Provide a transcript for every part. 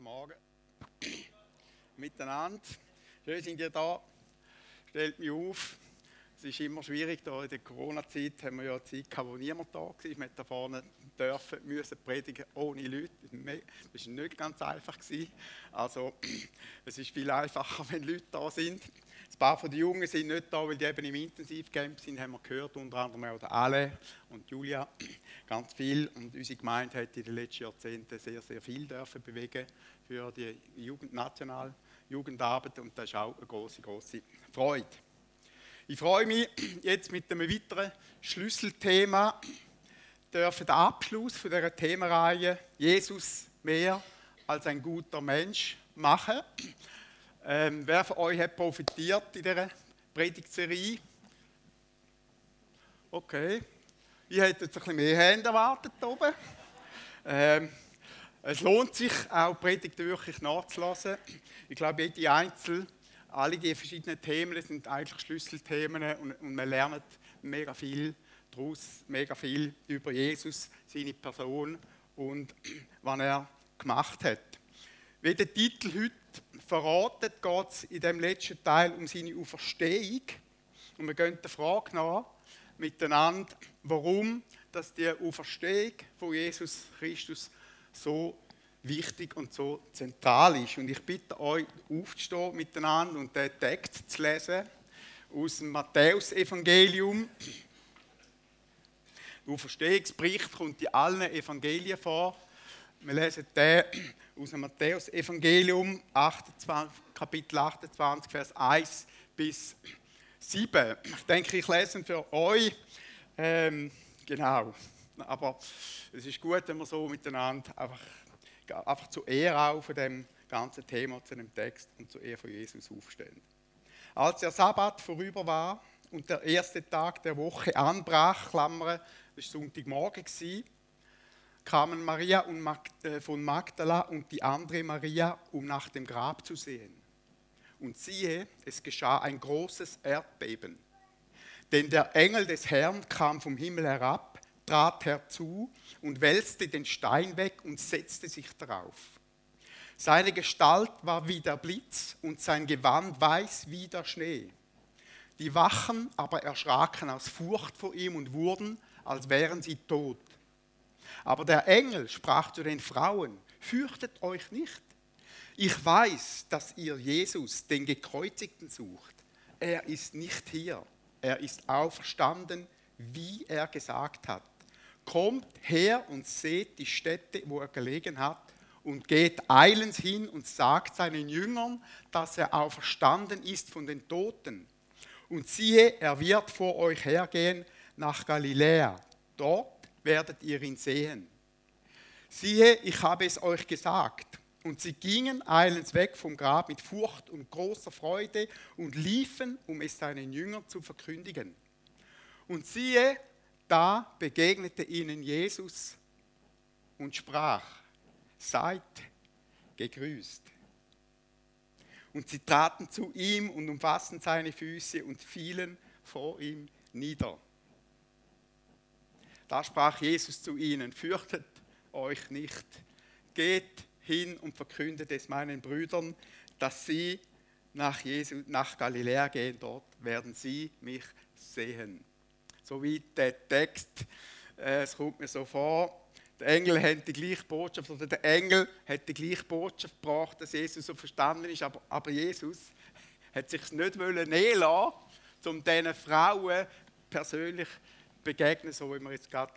Guten Morgen miteinander. Schön sind ihr da. Stellt mich auf. Es ist immer schwierig, da in der Corona-Zeit haben wir ja eine Zeit gehabt, wo niemand da war. Wir mussten da vorne dürfen, müssen predigen ohne Leute. Das war nicht ganz einfach. Also, es ist viel einfacher, wenn Leute da sind. Ein paar von den Jungen sind nicht da, weil die eben im Intensivcamp sind, haben wir gehört, unter anderem auch Ale und Julia, ganz viel. Und unsere Gemeinde hat in den letzten Jahrzehnten sehr, sehr viel dürfen bewegen für die Jugend, national Jugendarbeit und das ist auch eine große, große Freude. Ich freue mich jetzt mit einem weiteren Schlüsselthema, dürfen den Abschluss von dieser Themenreihe Jesus mehr als ein guter Mensch machen. Ähm, wer von euch hat profitiert in dieser Predigtserie? Okay. Ich hätte jetzt ein bisschen mehr Hände erwartet oben. Ähm, es lohnt sich auch Predigten wirklich nachzulassen. Ich glaube, jede Einzel, alle die verschiedenen Themen sind eigentlich Schlüsselthemen und, und man lernt mega viel daraus, mega viel über Jesus, seine Person und was er gemacht hat. Wie der Titel heute verratet, geht es in dem letzten Teil um seine Auferstehung. Und wir gehen der Frage nach miteinander, warum dass die Auferstehung von Jesus Christus so wichtig und so zentral ist. Und ich bitte euch, aufzustehen miteinander und den Text zu lesen aus dem Matthäus-Evangelium. Der Auferstehungsbericht kommt in allen Evangelien vor. Wir lesen den aus dem Matthäus-Evangelium, Kapitel 28, Vers 1 bis 7. Ich denke, ich lese für euch. Ähm, genau. Aber es ist gut, wenn wir so miteinander einfach, einfach zu Ehre auch von dem ganzen Thema, zu dem Text und zu Ehre von Jesus aufstehen. Als der Sabbat vorüber war und der erste Tag der Woche anbrach, Klammern, das war Sonntagmorgen, kamen Maria äh, von Magdala und die andere Maria, um nach dem Grab zu sehen. Und siehe, es geschah ein großes Erdbeben. Denn der Engel des Herrn kam vom Himmel herab, trat herzu und wälzte den Stein weg und setzte sich darauf. Seine Gestalt war wie der Blitz und sein Gewand weiß wie der Schnee. Die Wachen aber erschraken aus Furcht vor ihm und wurden, als wären sie tot. Aber der Engel sprach zu den Frauen, fürchtet euch nicht. Ich weiß, dass ihr Jesus, den Gekreuzigten, sucht. Er ist nicht hier. Er ist auferstanden, wie er gesagt hat. Kommt her und seht die Stätte, wo er gelegen hat, und geht eilends hin und sagt seinen Jüngern, dass er auferstanden ist von den Toten. Und siehe, er wird vor euch hergehen nach Galiläa. Dort werdet ihr ihn sehen. Siehe, ich habe es euch gesagt. Und sie gingen eilends weg vom Grab mit Furcht und großer Freude und liefen, um es seinen Jüngern zu verkündigen. Und siehe, da begegnete ihnen Jesus und sprach, seid gegrüßt. Und sie traten zu ihm und umfassten seine Füße und fielen vor ihm nieder. Da sprach Jesus zu ihnen, fürchtet euch nicht, geht hin und verkündet es meinen Brüdern, dass sie nach, Jesu, nach Galiläa gehen, dort werden sie mich sehen. So wie der Text, äh, es kommt mir so vor, der Engel hat die gleiche Botschaft, oder der Engel hat die gleiche Botschaft gebracht, dass Jesus so verstanden ist, aber, aber Jesus hat sich nicht nehmen lassen, um diesen Frauen persönlich zu begegnen, so wie wir jetzt gerade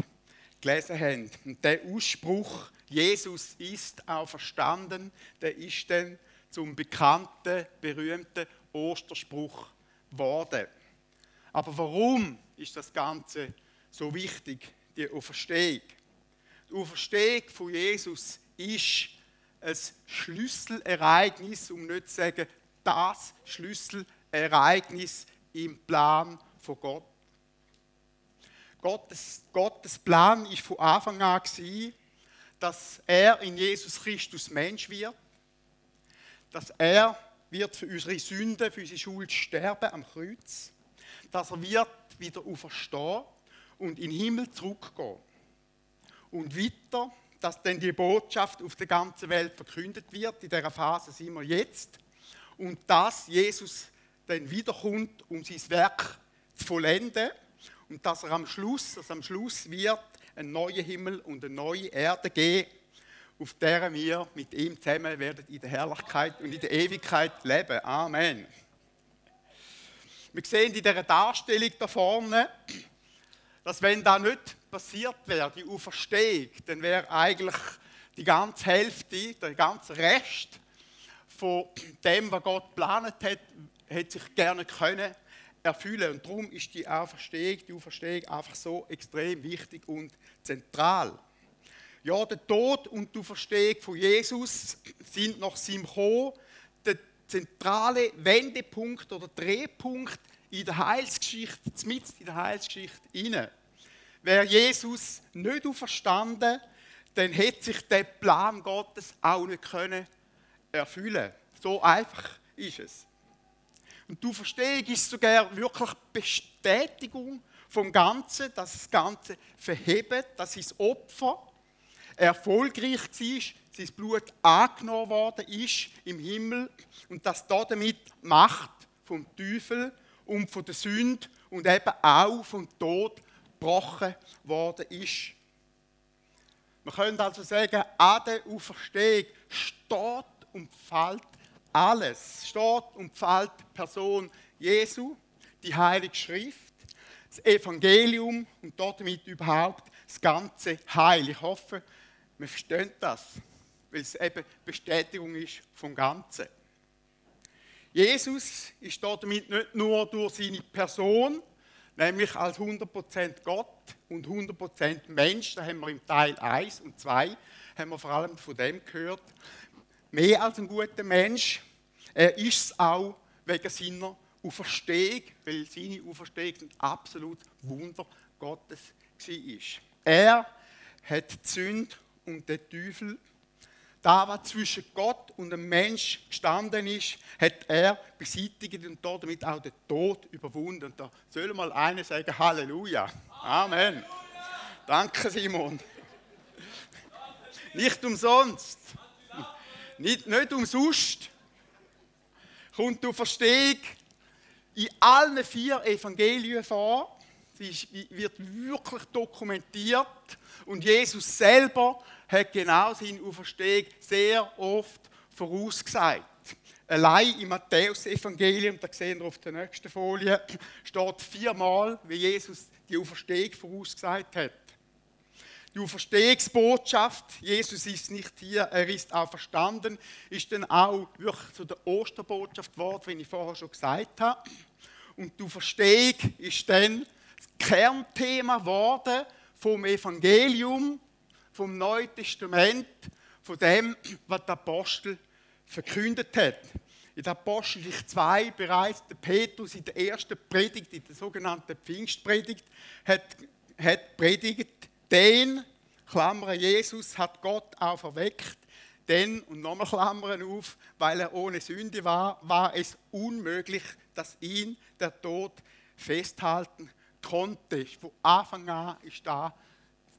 gelesen haben. Und der Ausspruch, Jesus ist auferstanden, der ist dann zum bekannten, berühmten Osterspruch geworden. Aber warum ist das Ganze so wichtig, die Auferstehung? Die Auferstehung von Jesus ist ein Schlüsselereignis, um nicht zu sagen, das Schlüsselereignis im Plan von Gott. Gottes, Gottes Plan ist von Anfang an gewesen, dass er in Jesus Christus Mensch wird, dass er wird für unsere Sünden, für unsere Schuld sterben am Kreuz, dass er wird wieder auferstehen und in den Himmel zurückgehen. Und weiter, dass denn die Botschaft auf der ganzen Welt verkündet wird. In dieser Phase sind wir jetzt. Und dass Jesus dann wiederkommt, um sein Werk zu vollenden. Und dass er am Schluss, dass am Schluss wird, einen neuen Himmel und eine neue Erde geben, auf der wir mit ihm zusammen werden in der Herrlichkeit und in der Ewigkeit leben. Amen. Wir sehen in dieser Darstellung da vorne, dass wenn da nicht passiert wäre, die Auferstehung, dann wäre eigentlich die ganze Hälfte, der ganze Rest von dem, was Gott geplant hat, hätte sich gerne können erfüllen. Und darum ist die Auferstehung, die Auferstehung einfach so extrem wichtig und zentral. Ja, der Tod und die Auferstehung von Jesus sind nach seinem Kommen der zentrale Wendepunkt oder Drehpunkt in der Heilsgeschichte, mitten in der Heilsgeschichte inne. Wäre Jesus nicht auferstanden, dann hätte sich der Plan Gottes auch nicht können erfüllen. So einfach ist es. Und die Auferstehung ist sogar wirklich Bestätigung vom Ganzen, dass das Ganze verhebt, dass sein Opfer erfolgreich war, sein Blut angenommen worden ist im Himmel und dass damit Macht vom Teufel und von der Sünde und eben auch vom Tod gebrochen worden ist. Man könnte also sagen, an der Auferstehung steht und fällt alles. Steht und fällt Person Jesu, die Heilige Schrift, das Evangelium und damit überhaupt das ganze Heil. Ich hoffe, wir verstehen das, weil es eben Bestätigung ist vom Ganzen. Jesus ist damit nicht nur durch seine Person, nämlich als 100% Gott und 100% Mensch, da haben wir im Teil 1 und 2, haben wir vor allem von dem gehört, mehr als ein guter Mensch. Er ist es auch wegen seiner Auferstehung, weil seine Auferstehung ein absolut Wunder Gottes war. Er hat die Sünde und den Teufel da, was zwischen Gott und dem Mensch gestanden ist, hat er beseitigt und damit auch den Tod überwunden. Und da soll mal einer sagen: Halleluja. Amen. Danke, Simon. Nicht umsonst. Nicht, nicht umsonst kommt die Verstehung in allen vier Evangelien vor. Sie wird wirklich dokumentiert. Und Jesus selber hat genau seine Auferstehung sehr oft vorausgesagt. Allein im Matthäus-Evangelium, da sehen wir auf der nächsten Folie, steht viermal, wie Jesus die Auferstehung vorausgesagt hat. Die Auferstehungsbotschaft, Jesus ist nicht hier, er ist auch verstanden, ist dann auch wirklich zu der Osterbotschaft geworden, wie ich vorher schon gesagt habe. Und die Auferstehung ist dann das Kernthema geworden vom Evangelium vom Neuen Testament, von dem, was der Apostel verkündet hat. In der Apostelgeschichte 2 bereits der Petrus in der ersten Predigt, in der sogenannten Pfingstpredigt, hat, hat predigt, den, Klammern, Jesus hat Gott auch verweckt, denn, und nochmal Klammern auf, weil er ohne Sünde war, war es unmöglich, dass ihn der Tod festhalten konnte. Von Anfang an ist da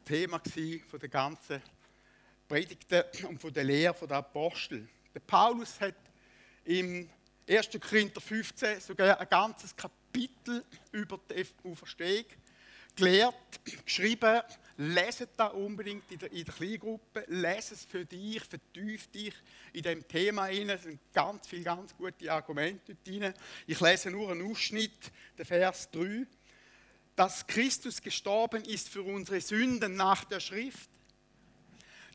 Thema von der ganzen Predigten und von der Lehre der Apostel. Der Paulus hat im 1. Korinther 15 sogar ein ganzes Kapitel über die Auferstehung gelehrt, geschrieben. Leset da unbedingt in der, in der Kleingruppe, lese es für dich, vertief dich in dem Thema hinein. Es sind ganz viele ganz gute Argumente drin. Ich lese nur einen Ausschnitt, der Vers 3 dass Christus gestorben ist für unsere Sünden nach der Schrift,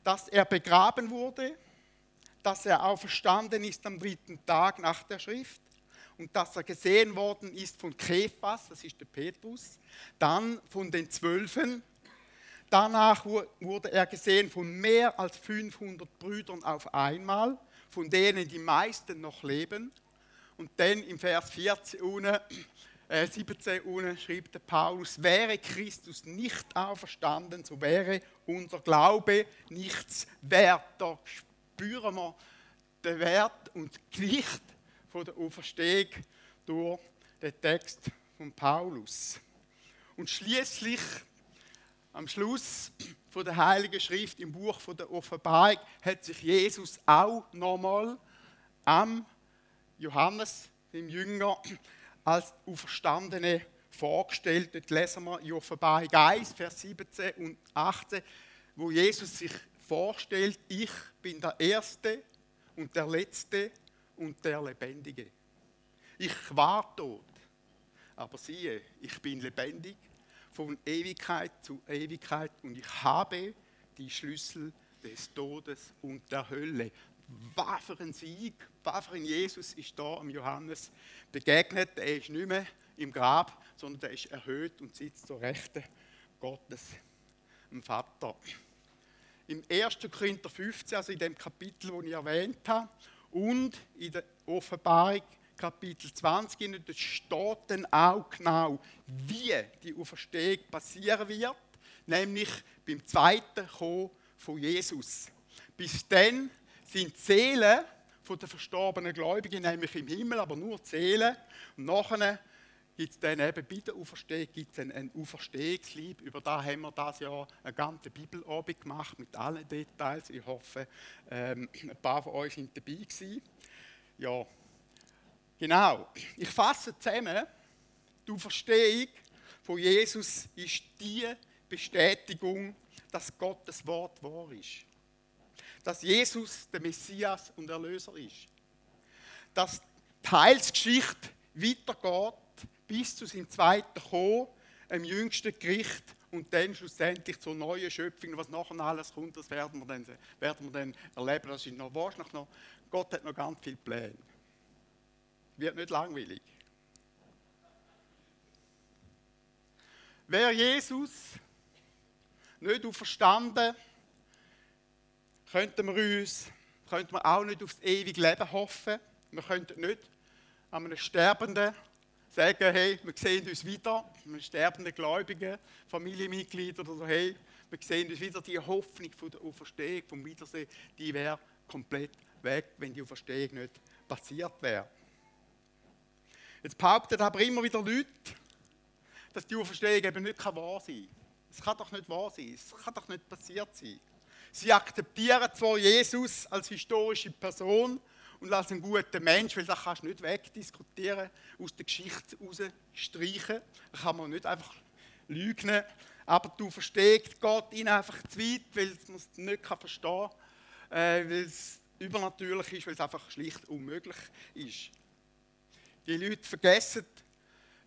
dass er begraben wurde, dass er auferstanden ist am dritten Tag nach der Schrift und dass er gesehen worden ist von Kephas, das ist der Petrus, dann von den Zwölfen. Danach wurde er gesehen von mehr als 500 Brüdern auf einmal, von denen die meisten noch leben. Und dann im Vers 14 unten 17 äh, unten schreibt der Paulus, wäre Christus nicht auferstanden, so wäre unser Glaube nichts wert. Da spüren wir den Wert und die Gewicht von der Auferstehung durch den Text von Paulus. Und schließlich am Schluss von der Heiligen Schrift im Buch von der Offenbarung hat sich Jesus auch nochmal am Johannes, dem Jünger, als Auferstandene vorgestellt. Dort lesen wir in Offenbarung 1, Vers 17 und 18, wo Jesus sich vorstellt, ich bin der Erste und der Letzte und der Lebendige. Ich war tot, aber siehe, ich bin lebendig von Ewigkeit zu Ewigkeit und ich habe die Schlüssel des Todes und der Hölle. Was für ein Sieg, was für ein Jesus ist da am Johannes begegnet. Er ist nicht mehr im Grab, sondern er ist erhöht und sitzt zur Rechten Gottes, dem Vater. Im 1. Korinther 15, also in dem Kapitel, das ich erwähnt habe, und in der Offenbarung Kapitel 20, da steht dann auch genau, wie die Auferstehung passieren wird, nämlich beim zweiten Kommen von Jesus. Bis dann sind die Seelen der verstorbenen Gläubigen nämlich im Himmel, aber nur die Seelen. Und nachher gibt es dann eben bei der Auferstehung gibt's ein, ein Auferstehungslieb. Über da haben wir das Jahr eine ganze Bibelabend gemacht mit allen Details. Ich hoffe, ähm, ein paar von euch sind dabei gewesen. Ja, Genau. Ich fasse zusammen, die Auferstehung von Jesus ist die Bestätigung, dass Gottes Wort wahr ist. Dass Jesus der Messias und Erlöser ist. Dass die Heilsgeschichte weitergeht bis zu seinem zweiten Kommen, im jüngsten Gericht und dann schlussendlich zur neuen Schöpfung. Was nachher alles kommt, das werden wir dann, werden wir dann erleben. Das ist noch wahrscheinlich noch, Gott hat noch ganz viele Pläne wird nicht langweilig. Wäre Jesus nicht auferstanden, könnten wir uns könnten wir auch nicht aufs ewige Leben hoffen. Wir könnten nicht an einem Sterbenden sagen, hey, wir sehen uns wieder, einem sterbenden Gläubigen, Familienmitglied oder so, hey, wir sehen uns wieder. Die Hoffnung von der Auferstehung, vom Wiedersehen, die wäre komplett weg, wenn die Auferstehung nicht passiert wäre. Jetzt behaupten aber immer wieder Leute, dass die Auferstehung eben nicht wahr sein kann. Es kann doch nicht wahr sein, es kann doch nicht passiert sein. Sie akzeptieren zwar Jesus als historische Person und als einen guten Mensch, weil das kannst du nicht wegdiskutieren, aus der Geschichte rausstreichen. Das kann man nicht einfach lügen. Aber du verstehst Gott ihnen einfach zu weit, weil man es nicht verstehen kann, äh, weil es übernatürlich ist, weil es einfach schlicht unmöglich ist. Die Leute vergessen,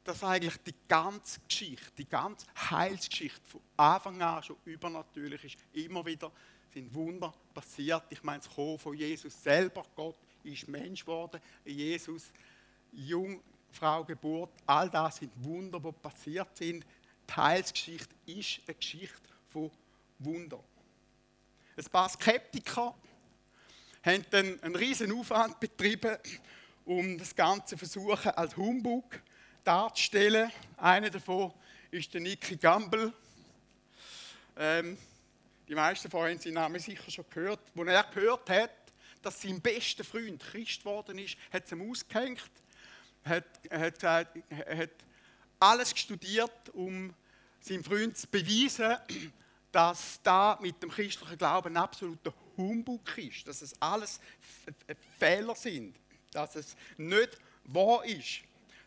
dass eigentlich die ganze Geschichte, die ganze Heilsgeschichte von Anfang an schon übernatürlich ist. Immer wieder sind Wunder passiert. Ich meine, das Kommen von Jesus selber. Gott ist Mensch geworden. Jesus, Jungfrau, Geburt. All das sind Wunder, die passiert sind. Die Heilsgeschichte ist eine Geschichte von Wunder. Ein paar Skeptiker haben dann einen riesen Aufwand betrieben, um das Ganze versuchen als Humbug darzustellen. Einer davon ist der Nicky Gamble. Ähm, die meisten von euch haben seinen Namen sicher schon gehört. Als er gehört hat, dass sein bester Freund Christ geworden ist, hat es ihm ausgehängt, hat, hat, hat alles studiert, um seinem Freund zu beweisen, dass da mit dem christlichen Glauben absoluter Humbug ist, dass es alles Fehler sind dass es nicht wahr ist,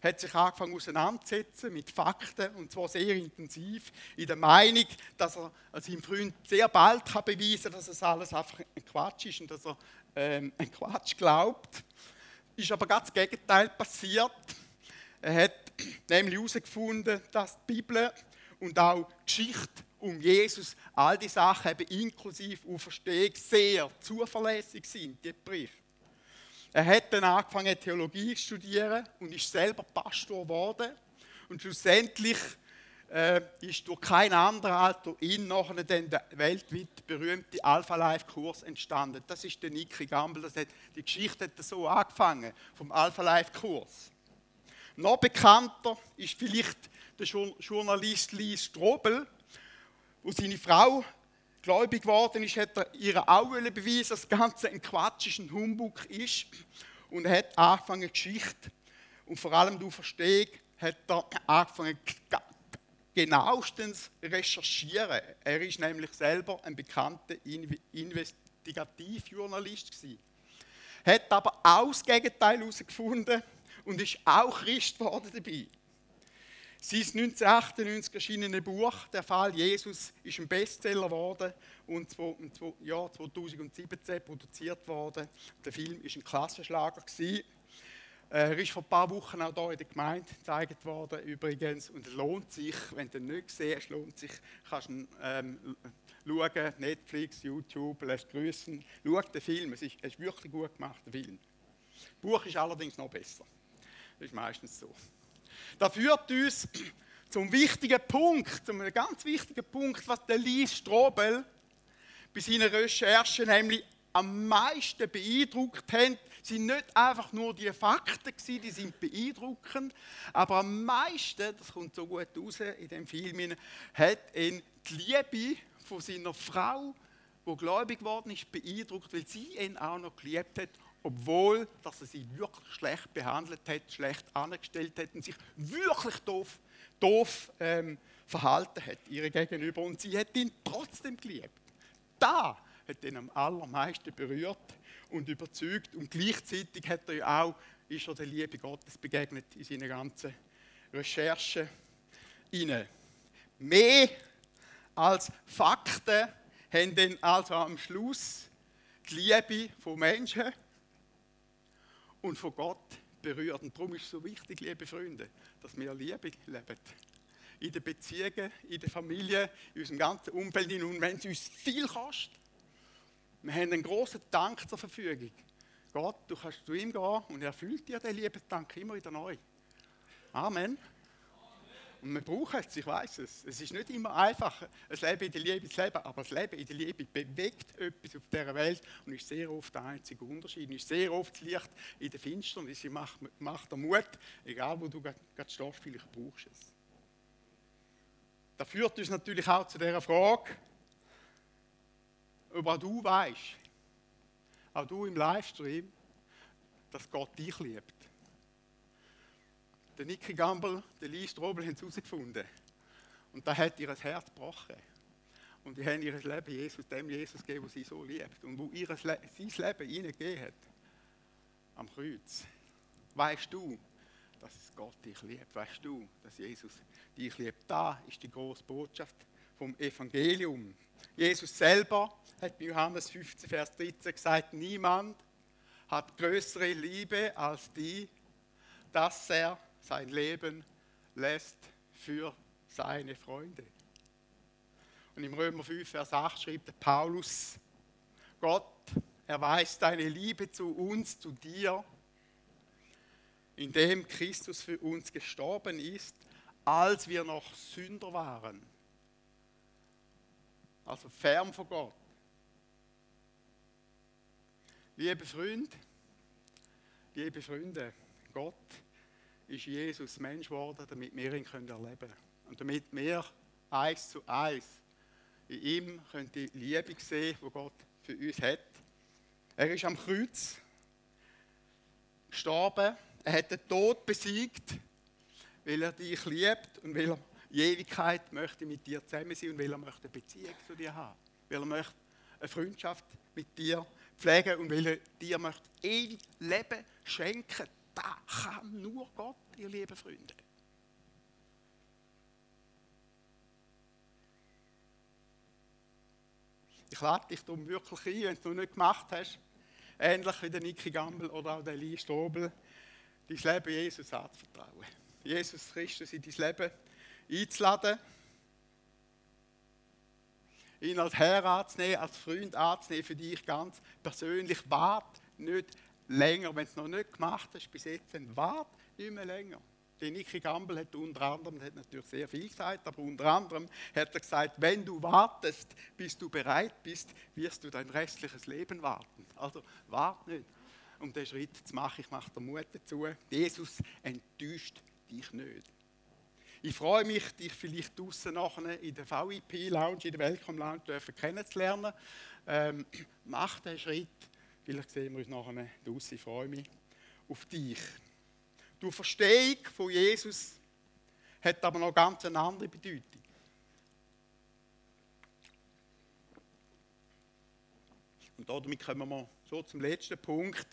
hat sich angefangen auseinanderzusetzen mit Fakten und zwar sehr intensiv in der Meinung, dass er seinem Freund sehr bald kann beweisen kann, dass es alles einfach ein Quatsch ist und dass er ähm, ein Quatsch glaubt. Ist aber ganz das Gegenteil passiert. Er hat nämlich herausgefunden, dass die Bibel und auch die Geschichte um Jesus, all die Sachen eben inklusive Auferstehung sehr zuverlässig sind, die Berichte. Er hat dann angefangen, Theologie zu studieren und ist selber Pastor geworden. Und schlussendlich äh, ist durch keinen anderen als durch ihn nachher dann der weltweit berühmte Alpha Life Kurs entstanden. Das ist der Nicky Gamble. Das hat, die Geschichte hat so angefangen vom Alpha Life Kurs. Noch bekannter ist vielleicht der Journalist Lee Strobel, wo seine Frau gläubig geworden ist, hat er ihr auch beweisen, dass das Ganze ein Quatsch ist, ein Humbug ist. Und er hat angefangen, Geschichte und vor allem die Verstehung, hat er angefangen, genauestens recherchieren. Er ist nämlich selber ein bekannter Investigativjournalist gewesen. Hat aber auch das Gegenteil herausgefunden und ist auch Christ geworden dabei. Sein 1998 erschienene Buch, Der Fall Jesus, ist ein Bestseller geworden und im Jahr 2017 produziert worden. Der Film ist ein Klassenschlager. Gewesen. Er ist vor ein paar Wochen auch hier in der Gemeinde gezeigt worden, übrigens. Und es lohnt sich, wenn du ihn nicht siehst, lohnt sich, kannst du ähm, schauen, Netflix, YouTube, lässt grüßen. Schau den Film, es ist, es ist wirklich gut gemacht, der Film. Das Buch ist allerdings noch besser. Das ist meistens so. Das führt uns zum wichtigen Punkt, zum ganz wichtigen Punkt, was der Lies Strobel bei seinen Recherchen nämlich am meisten beeindruckt haben, sind nicht einfach nur die Fakten die sind beeindruckend, aber am meisten, das kommt so gut raus in dem Film, hat ihn die Liebe von seiner Frau, die gläubig geworden ist, beeindruckt, weil sie ihn auch noch geliebt hat, obwohl dass er sie wirklich schlecht behandelt hat, schlecht angestellt hat und sich wirklich doof, doof ähm, verhalten hat ihr gegenüber und sie hat ihn trotzdem geliebt. Da hat ihn am allermeisten berührt und überzeugt. Und gleichzeitig hat er ja auch, ist er der Liebe Gottes begegnet in seinen ganzen Recherchen. Ihnen. Mehr als Fakten haben dann also am Schluss die Liebe von Menschen und von Gott berührt. Und darum ist es so wichtig, liebe Freunde, dass wir Liebe leben. In den Beziehungen, in der Familie, in unserem ganzen Umfeld. Und wenn es uns viel kostet, wir haben einen großen Dank zur Verfügung. Gott, du kannst zu ihm gehen und er erfüllt dir den Liebesdank immer wieder neu. Amen. Und wir brauchen es, ich weiß es. Es ist nicht immer einfach, ein Leben in der Liebe zu leben, aber das Leben in der Liebe bewegt etwas auf dieser Welt und ist sehr oft der einzige Unterschied. Ist sehr oft das Licht in der Finsternis. Sie macht, macht der Mut, egal wo du gerade stehst, vielleicht brauchst du es. Das führt uns natürlich auch zu dieser Frage, ob auch du weißt, auch du im Livestream, dass Gott dich liebt. Der Nicky Gamble, der Lee Strobel haben es herausgefunden. Und da hat ihr Herz gebrochen. Und die haben ihr Leben Jesus, dem Jesus gegeben, der sie so liebt. Und wo ihr sein Leben ihnen gegeben hat, am Kreuz. Weißt du, dass Gott dich liebt? Weißt du, dass Jesus dich liebt? Da ist die große Botschaft vom Evangelium. Jesus selber hat bei Johannes 15, Vers 13 gesagt, niemand hat größere Liebe als die, dass er sein Leben lässt für seine Freunde. Und im Römer 5, Vers 8 schrieb der Paulus, Gott erweist deine Liebe zu uns, zu dir, indem Christus für uns gestorben ist, als wir noch Sünder waren also fern von Gott. Liebe Freunde, liebe Freunde, Gott ist Jesus Mensch geworden, damit wir ihn können erleben können. Und damit wir eins zu eins in ihm können die Liebe sehen, die Gott für uns hat. Er ist am Kreuz gestorben, er hat den Tod besiegt, weil er dich liebt und weil er in Ewigkeit möchte mit dir zusammen sein und weil er möchte eine Beziehung zu dir haben. Weil er möchte eine Freundschaft mit dir pflegen und weil er dir möchte ewig Leben schenken. Das kann nur Gott, ihr lieben Freunde. Ich lade dich darum wirklich ein, wenn du es nicht gemacht hast, ähnlich wie der Niki Gamble oder auch der Lee Strobel, dein Leben Jesus anzuvertrauen. Jesus Christus in dein Leben einzuladen, ihn als Herr anzunehmen, als Freund anzunehmen, für dich ganz persönlich. Wart nicht länger, wenn es noch nicht gemacht hast bis jetzt, dann wart nicht mehr länger. Der Niki Gamble hat unter anderem, hat natürlich sehr viel gesagt, aber unter anderem hat er gesagt, wenn du wartest, bis du bereit bist, wirst du dein restliches Leben warten. Also wart nicht, um den Schritt zu machen. Ich mache dir Mut dazu. Jesus enttäuscht dich nicht. Ich freue mich, dich vielleicht draußen nachher in der VIP-Lounge, in der Welcome Lounge kennenzulernen. Ähm, mach den Schritt. Vielleicht sehen wir uns nachher draußen. Ich freue mich auf dich. Die Verstehung von Jesus hat aber noch ganz eine andere Bedeutung. Und damit kommen wir so zum letzten Punkt.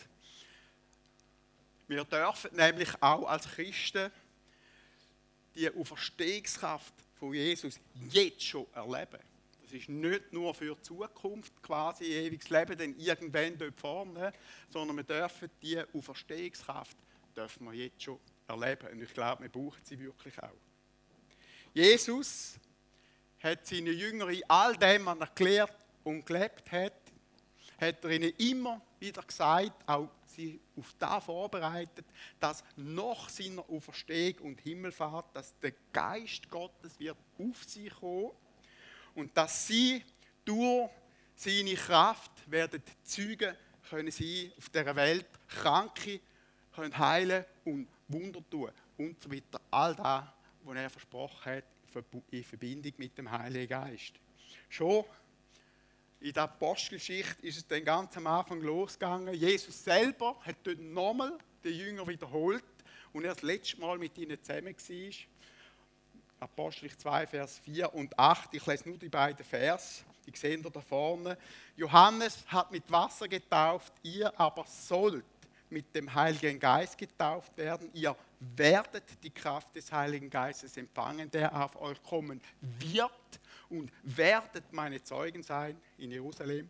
Wir dürfen nämlich auch als Christen die Auferstehungskraft von Jesus jetzt schon erleben. Das ist nicht nur für die Zukunft quasi ewiges Leben, denn irgendwann dort vorne, sondern wir dürfen die Auferstehungskraft dürfen wir jetzt schon erleben. Und ich glaube, wir brauchen sie wirklich auch. Jesus hat seine Jünger in all dem, was er gelehrt und gelebt hat, hat er ihnen immer wieder gesagt, auch sie auf das vorbereitet, dass nach seiner Auferstehung und Himmelfahrt, dass der Geist Gottes wird auf sie kommen und dass sie durch seine Kraft werden Zeugen können sie auf dieser Welt Kranke können heilen und Wunder tun und so weiter. All das, was er versprochen hat in Verbindung mit dem Heiligen Geist. Schon in der Apostelgeschichte ist es dann ganz am Anfang losgegangen. Jesus selber hat dort nochmal den Jünger wiederholt und er das letzte Mal mit ihnen zusammen war. Apostelgeschichte 2, Vers 4 und 8. Ich lese nur die beiden Vers. Die sehen da vorne. Johannes hat mit Wasser getauft, ihr aber sollt mit dem Heiligen Geist getauft werden. Ihr werdet die Kraft des Heiligen Geistes empfangen, der auf euch kommen wird und werdet meine Zeugen sein in Jerusalem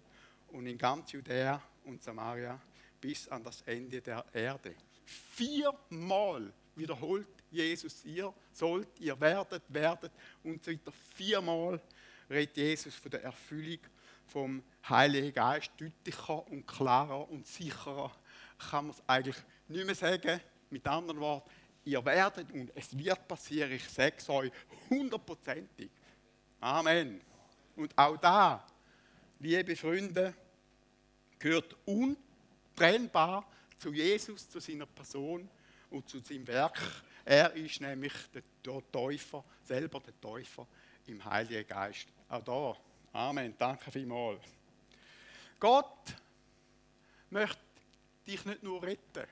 und in ganz Judäa und Samaria bis an das Ende der Erde. Viermal wiederholt Jesus, ihr sollt, ihr werdet, werdet und so weiter. Viermal redet Jesus von der Erfüllung vom Heiligen Geist deutlicher und klarer und sicherer kann man es eigentlich nicht mehr sagen. Mit anderen Worten, ihr werdet und es wird passieren, ich sage es euch hundertprozentig. Amen. Und auch da, liebe Freunde, gehört untrennbar zu Jesus, zu seiner Person und zu seinem Werk. Er ist nämlich der Täufer, selber der Täufer im Heiligen Geist. Auch da. Amen. Danke vielmals. Gott möchte dich nicht nur retten,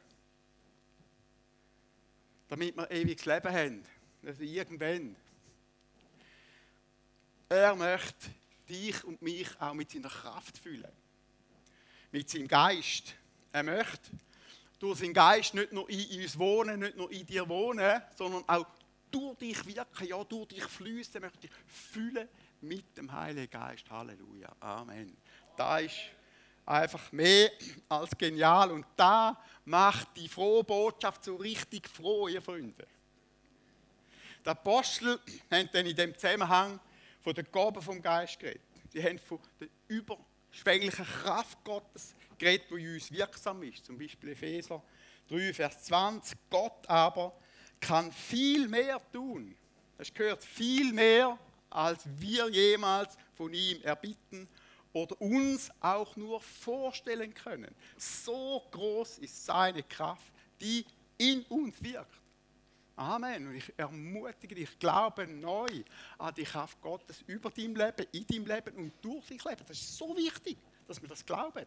damit wir ewiges Leben haben. Also irgendwann. Er möchte dich und mich auch mit seiner Kraft füllen. Mit seinem Geist. Er möchte durch seinen Geist nicht nur in uns wohnen, nicht nur in dir wohnen, sondern auch durch dich wirken, ja, durch dich fließen, möchte ich füllen mit dem Heiligen Geist. Halleluja. Amen. Da ist einfach mehr als genial. Und da macht die frohe Botschaft so richtig froh, ihr Freunde. Die Apostel haben dann in dem Zusammenhang von der Gabe vom Geist geredet. Sie haben von der überschwänglichen Kraft Gottes geredet, in uns wirksam ist. Zum Beispiel Epheser 3, Vers 20. Gott aber kann viel mehr tun. Es gehört viel mehr, als wir jemals von ihm erbitten oder uns auch nur vorstellen können. So groß ist seine Kraft, die in uns wirkt. Amen. Und ich ermutige dich, glaube neu an die Kraft Gottes über dein Leben, in deinem Leben und durch dein Leben. Das ist so wichtig, dass wir das glauben.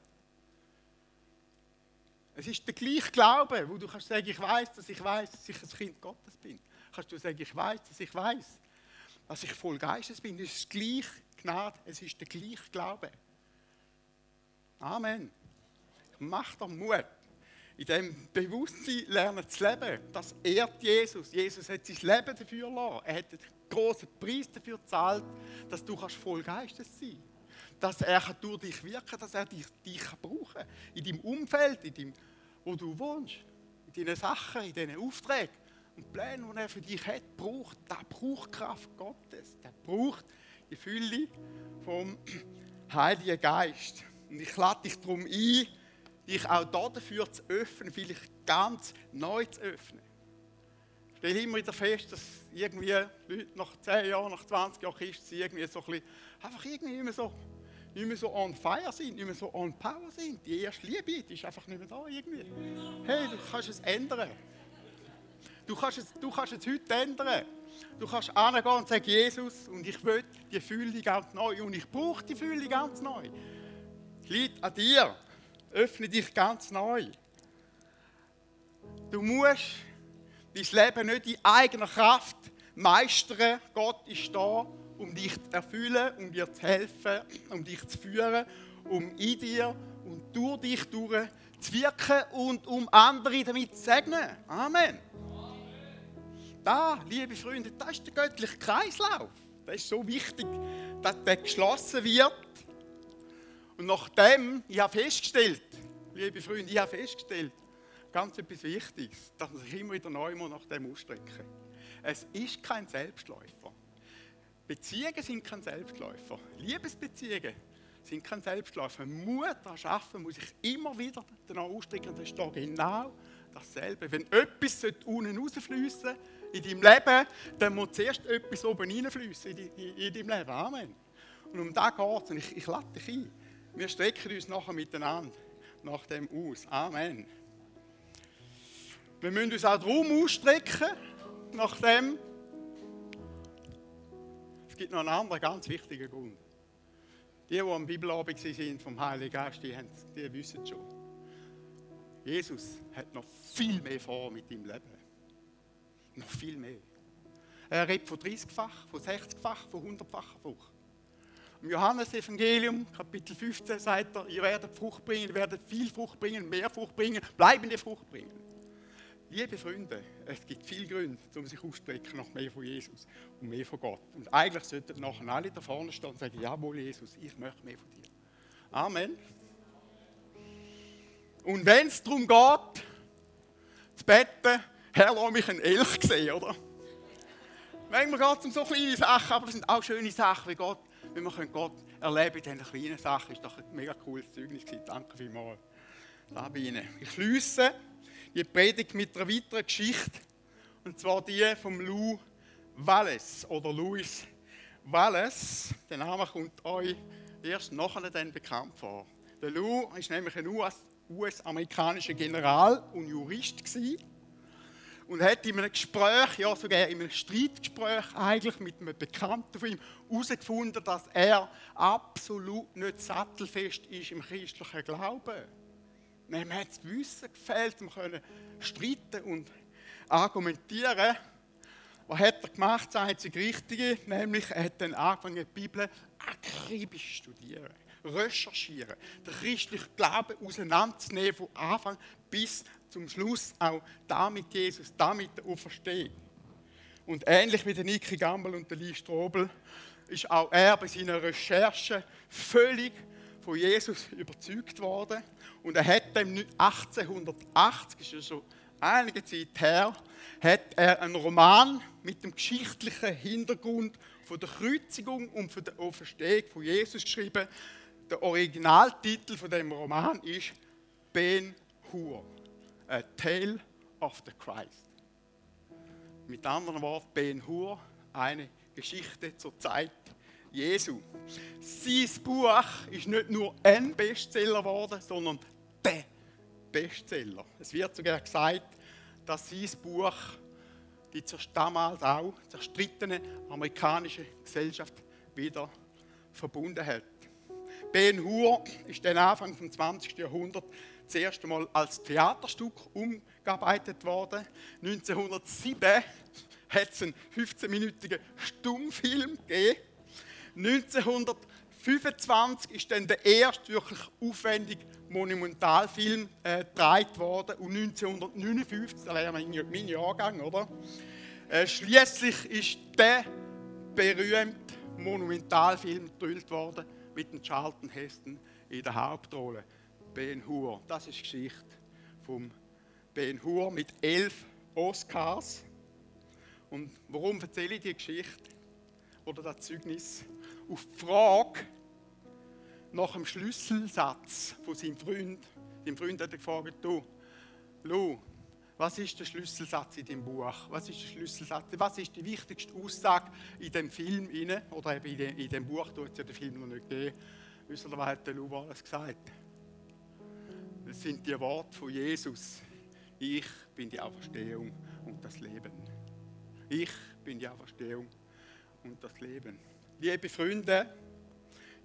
Es ist der gleiche Glaube, wo du kannst sagen, ich weiß, dass ich weiß, dass ich ein Kind Gottes bin. Kannst du sagen, ich weiß, dass ich weiß, dass ich voll Geistes bin. Das ist gleich Gnade, es ist der gleiche Glaube. Amen. Mach doch Mut. In dem Bewusstsein lernen zu leben. Das ehrt Jesus. Jesus hat sein Leben dafür gelassen. Er hat einen großen Preis dafür gezahlt, dass du voll Geistes sein kannst. Dass er durch dich wirken kann, dass er dich, dich brauchen kann. In deinem Umfeld, in deinem, wo du wohnst. In deinen Sachen, in deinen Aufträgen und Plänen, die er für dich hat, braucht. Der braucht Kraft Gottes. Der braucht die Fülle vom Heiligen Geist. Und ich lade dich darum ein, dich auch dafür zu öffnen, vielleicht ganz neu zu öffnen. Ich stelle immer wieder fest, dass irgendwie Leute nach 10 Jahren, nach 20 Jahren Christen irgendwie so ein bisschen, einfach irgendwie mehr so, nicht mehr so on fire sind, nicht mehr so on power sind. Die erste Liebe, die ist einfach nicht mehr da irgendwie. Hey, du kannst es ändern. Du kannst es, du kannst es heute ändern. Du kannst angehen und sagen, Jesus, und ich will die Fülle ganz neu. Und ich brauche die Fülle ganz neu. Es liegt an dir. Öffne dich ganz neu. Du musst dein Leben nicht in eigener Kraft meistern. Gott ist da, um dich zu erfüllen, um dir zu helfen, um dich zu führen, um in dir und durch dich durch zu wirken und um andere damit zu segnen. Amen. Da, liebe Freunde, das ist der göttliche Kreislauf. Das ist so wichtig, dass der geschlossen wird. Und nachdem, ich habe festgestellt, liebe Freunde, ich habe festgestellt, ganz etwas Wichtiges, dass man sich immer wieder neu nach dem ausstrecken Es ist kein Selbstläufer. Beziehungen sind kein Selbstläufer. Liebesbeziehungen sind kein Selbstläufer. Mut an Schaffen muss ich immer wieder danach ausstrecken. Das ist da genau dasselbe. Wenn etwas unten rausfließen in deinem Leben, dann muss zuerst etwas oben reinfließen in, in, in deinem Leben. Amen. Und um das geht es. Und ich, ich lade dich ein. Wir strecken uns nachher miteinander nach dem aus. Amen. Wir müssen uns auch darum ausstrecken, nach dem. Es gibt noch einen anderen ganz wichtigen Grund. Die, die am Bibelabend sind vom Heiligen Geist, die, die wissen schon. Jesus hat noch viel mehr vor mit deinem Leben. Noch viel mehr. Er redet von 30-fach, von 60-fach, von 100-facher Frucht. Im Johannesevangelium, Kapitel 15, sagt er, ihr werdet Frucht bringen, ihr werdet viel Frucht bringen, mehr Frucht bringen, bleibende Frucht bringen. Liebe Freunde, es gibt viele Gründe, um sich auszustrecken nach mehr von Jesus und mehr von Gott. Und eigentlich sollten nachher alle da vorne stehen und sagen, jawohl Jesus, ich möchte mehr von dir. Amen. Und wenn es darum geht, zu beten, Herr, lass mich einen Elch sehen, oder? Manchmal geht es um so kleine Sachen, aber es sind auch schöne Sachen, wie Gott, wenn wir Gott erleben in diesen kleinen Sachen. Ist doch ein mega cooles Zeugnis gewesen. Danke vielmals. Sabine. Ich schließe die Predigt mit einer weiteren Geschichte, und zwar die vom Lou Wallace oder Louis Wallace. Der Name kommt euch erst nachher dann bekannt vor. Der Lou ist nämlich ein US-amerikanischer General und Jurist gewesen und hat in einem Gespräch, ja sogar in einem Streitgespräch eigentlich mit einem Bekannten von ihm herausgefunden, dass er absolut nicht sattelfest ist im christlichen Glauben. Ihm hat das Wissen gefehlt, um streiten und argumentieren. Was hat er gemacht? Das einzige Richtige, nämlich er hat dann angefangen, die Bibel akribisch zu studieren recherchieren, den christlichen Glauben auseinanderzunehmen, von Anfang bis zum Schluss auch damit Jesus, damit der Auferstehung. Und ähnlich wie der Niki Gamble und der Lee Strobel ist auch er bei seiner Recherche völlig von Jesus überzeugt worden. Und er hat dem 1880, ist ja schon einige Zeit her, hat er einen Roman mit dem geschichtlichen Hintergrund von der Kreuzigung und von der Auferstehung von Jesus geschrieben, der Originaltitel von dem Roman ist Ben Hur, A Tale of the Christ. Mit anderen Worten, Ben Hur, eine Geschichte zur Zeit Jesu. Sein Buch ist nicht nur ein Bestseller geworden, sondern der Bestseller. Es wird sogar gesagt, dass sein Buch die damals auch zerstrittene amerikanische Gesellschaft wieder verbunden hat. Ben Hur ist dann Anfang des 20. Jahrhunderts das erste Mal als Theaterstück umgearbeitet worden. 1907 hat es einen 15-minütigen Stummfilm gegeben. 1925 ist dann der erste wirklich aufwendige Monumentalfilm äh, gedreht worden und 1959, da wäre mein, Jahrgang, oder? Äh, Schließlich ist der berühmte Monumentalfilm gedreht worden mit dem Charlton Heston in der Hauptrolle. Ben Hur. Das ist die Geschichte von Ben Hur mit elf Oscars. Und warum erzähle ich die Geschichte oder das Zeugnis? Auf die Frage nach dem Schlüsselsatz von seinem Freund. Sein Freund hat gefragt, du, Lou, was ist der Schlüsselsatz in dem Buch? Was ist der Schlüsselsatz? Was ist die wichtigste Aussage in dem Film inne oder eben in dem, in dem Buch? Du hast ja den Film noch nicht gegeben. Wisst ihr, was hat der Lou alles gesagt? Das sind die Worte von Jesus. Ich bin die Auferstehung und das Leben. Ich bin die Auferstehung und das Leben. Liebe Freunde,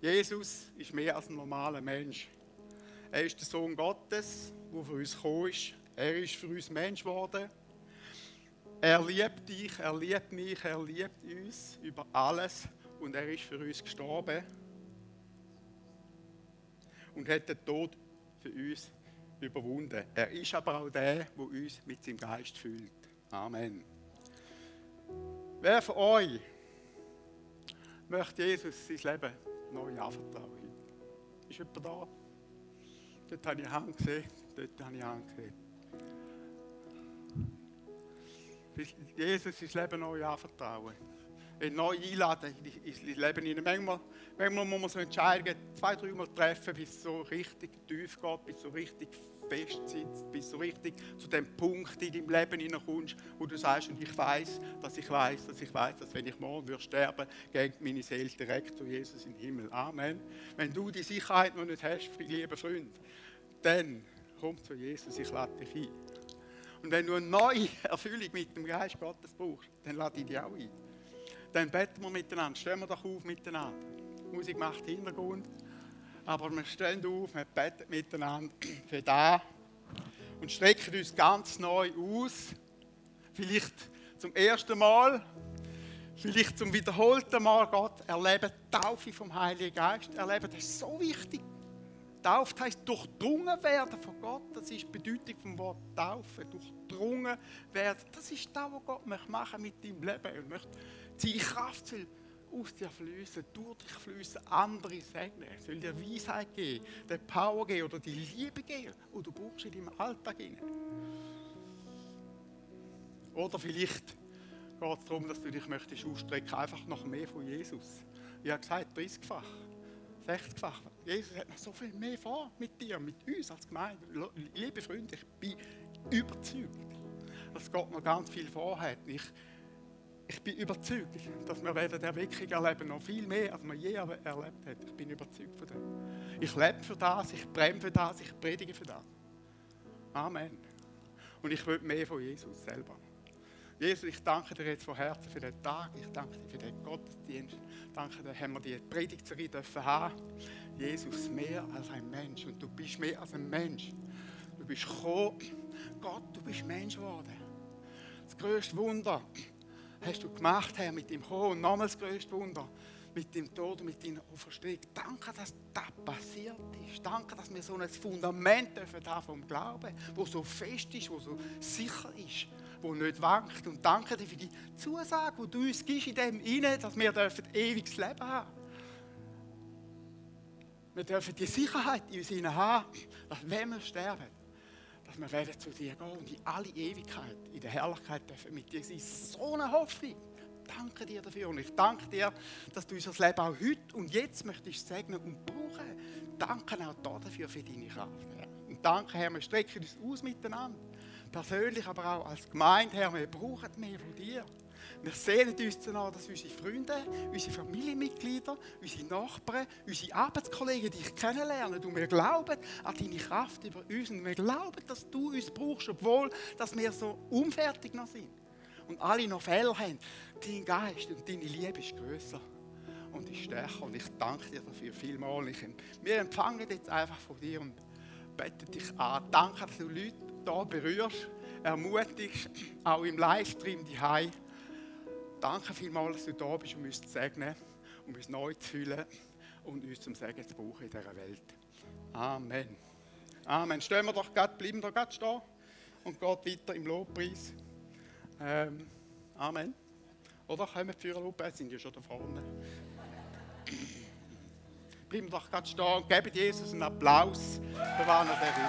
Jesus ist mehr als ein normaler Mensch. Er ist der Sohn Gottes, der für uns gekommen ist er ist für uns Mensch geworden. Er liebt dich, er liebt mich, er liebt uns über alles und er ist für uns gestorben und hat den Tod für uns überwunden. Er ist aber auch der, der uns mit seinem Geist füllt. Amen. Wer von euch möchte Jesus sein Leben neu anvertrauen? Ist jemand da? Dort habe ich Hand gesehen, dort habe ich Hand gesehen. Jesus sein Leben neu anvertrauen. Ihn neu einladen ins Leben hinein. Manchmal, manchmal muss man so entscheiden, zwei, dreimal treffen, bis es so richtig tief geht, bis es so richtig fest sitzt, bis du richtig zu dem Punkt in deinem Leben hineinkommst, wo du sagst, und ich weiß, dass ich weiß, dass ich weiß, dass wenn ich morgen würde sterben, geht meine Seele direkt zu Jesus den Himmel. Amen. Wenn du die Sicherheit noch nicht hast, lieber Freund, dann komm zu Jesus, ich lade dich ein. Und wenn du eine neue Erfüllung mit dem Geist Gottes brauchst, dann lade ich dich auch ein. Dann beten wir miteinander, stehen wir doch auf miteinander. Die Musik macht Hintergrund. Aber wir stehen auf, wir beten miteinander für da und strecken uns ganz neu aus. Vielleicht zum ersten Mal, vielleicht zum wiederholten Mal Gott erleben, Taufe vom Heiligen Geist erleben. Das ist so wichtig. Tauft heißt durchdrungen werden von Gott. Das ist die Bedeutung vom Wort Taufe. Durchdrungen werden. Das ist das, was Gott machen möchte mit deinem Leben. Er möchte seine Kraft aus dir fließen, durch dich fließen, andere segnen. Es soll dir Weisheit geben, dir Power geben oder die Liebe geben, die du brauchst in deinem Alltag. Oder vielleicht geht es darum, dass du dich möchtest ausstrecken, einfach noch mehr von Jesus. Ich habe gesagt, 30-fach, 60-fach. Jesus hat noch so viel mehr vor mit dir, mit uns als Gemeinde. Liebe Freunde, ich bin überzeugt, dass Gott noch ganz viel vorhat. Ich ich bin überzeugt, dass wir werden Erweckung erleben, noch viel mehr, als man je erlebt hat. Ich bin überzeugt von dem. Ich lebe für das, ich brenne für das, ich predige für das. Amen. Und ich will mehr von Jesus selber. Jesus, ich danke dir jetzt von Herzen für den Tag. Ich danke dir für den Gottesdienst. Ich danke dir, haben wir die Predigtserie dürfen haben. Jesus, mehr als ein Mensch. Und du bist mehr als ein Mensch. Du bist gekommen. Gott, du bist Mensch geworden. Das größte Wunder hast du gemacht, Herr, mit dem hohen, nochmals größte Wunder, mit dem Tod und mit deiner Auferstehung. Danke, dass das passiert ist. Danke, dass wir so ein Fundament dürfen haben vom Glauben, wo so fest ist, wo so sicher ist, wo nicht wankt. Und danke dir für die Zusage, die du uns gibst in dem inne, dass wir dürfen ewiges Leben haben. Wir dürfen die Sicherheit in uns haben, dass wenn wir sterben, dass wir werden zu dir gehen und in alle Ewigkeit, in der Herrlichkeit dürfen mit dir sein. So eine Hoffnung. Danke dir dafür und ich danke dir, dass du unser Leben auch heute und jetzt möchtest segnen und brauchen. Danke auch dafür für deine Kraft. Und danke, Herr, wir strecken uns aus miteinander. Persönlich, aber auch als Gemeinde, Herr, wir brauchen mehr von dir. Wir sehnen uns danach, dass unsere Freunde, unsere Familienmitglieder, unsere Nachbarn, unsere Arbeitskollegen dich kennenlernen. Und wir glauben an deine Kraft über uns. Und wir glauben, dass du uns brauchst, obwohl dass wir so unfertig noch sind. Und alle noch Fehler haben. Dein Geist und deine Liebe ist größer und ist stärker. Und ich danke dir dafür vielmals. Wir empfangen jetzt einfach von dir und beten dich an. Danke, dass du Leute hier berührst, ermutigst, auch im Livestream die Danke vielmals, dass du da bist, um uns zu segnen, um uns neu zu fühlen und uns zum Segen zu brauchen in dieser Welt. Amen. Amen. Stehen wir doch grad, bleiben wir gerade stehen und geht weiter im Lobpreis. Ähm, Amen. Oder kommen die Führer Lobpreis, sind ja schon da vorne. bleiben wir doch gerade stehen und geben Jesus einen Applaus, für was er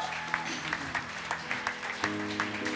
ist.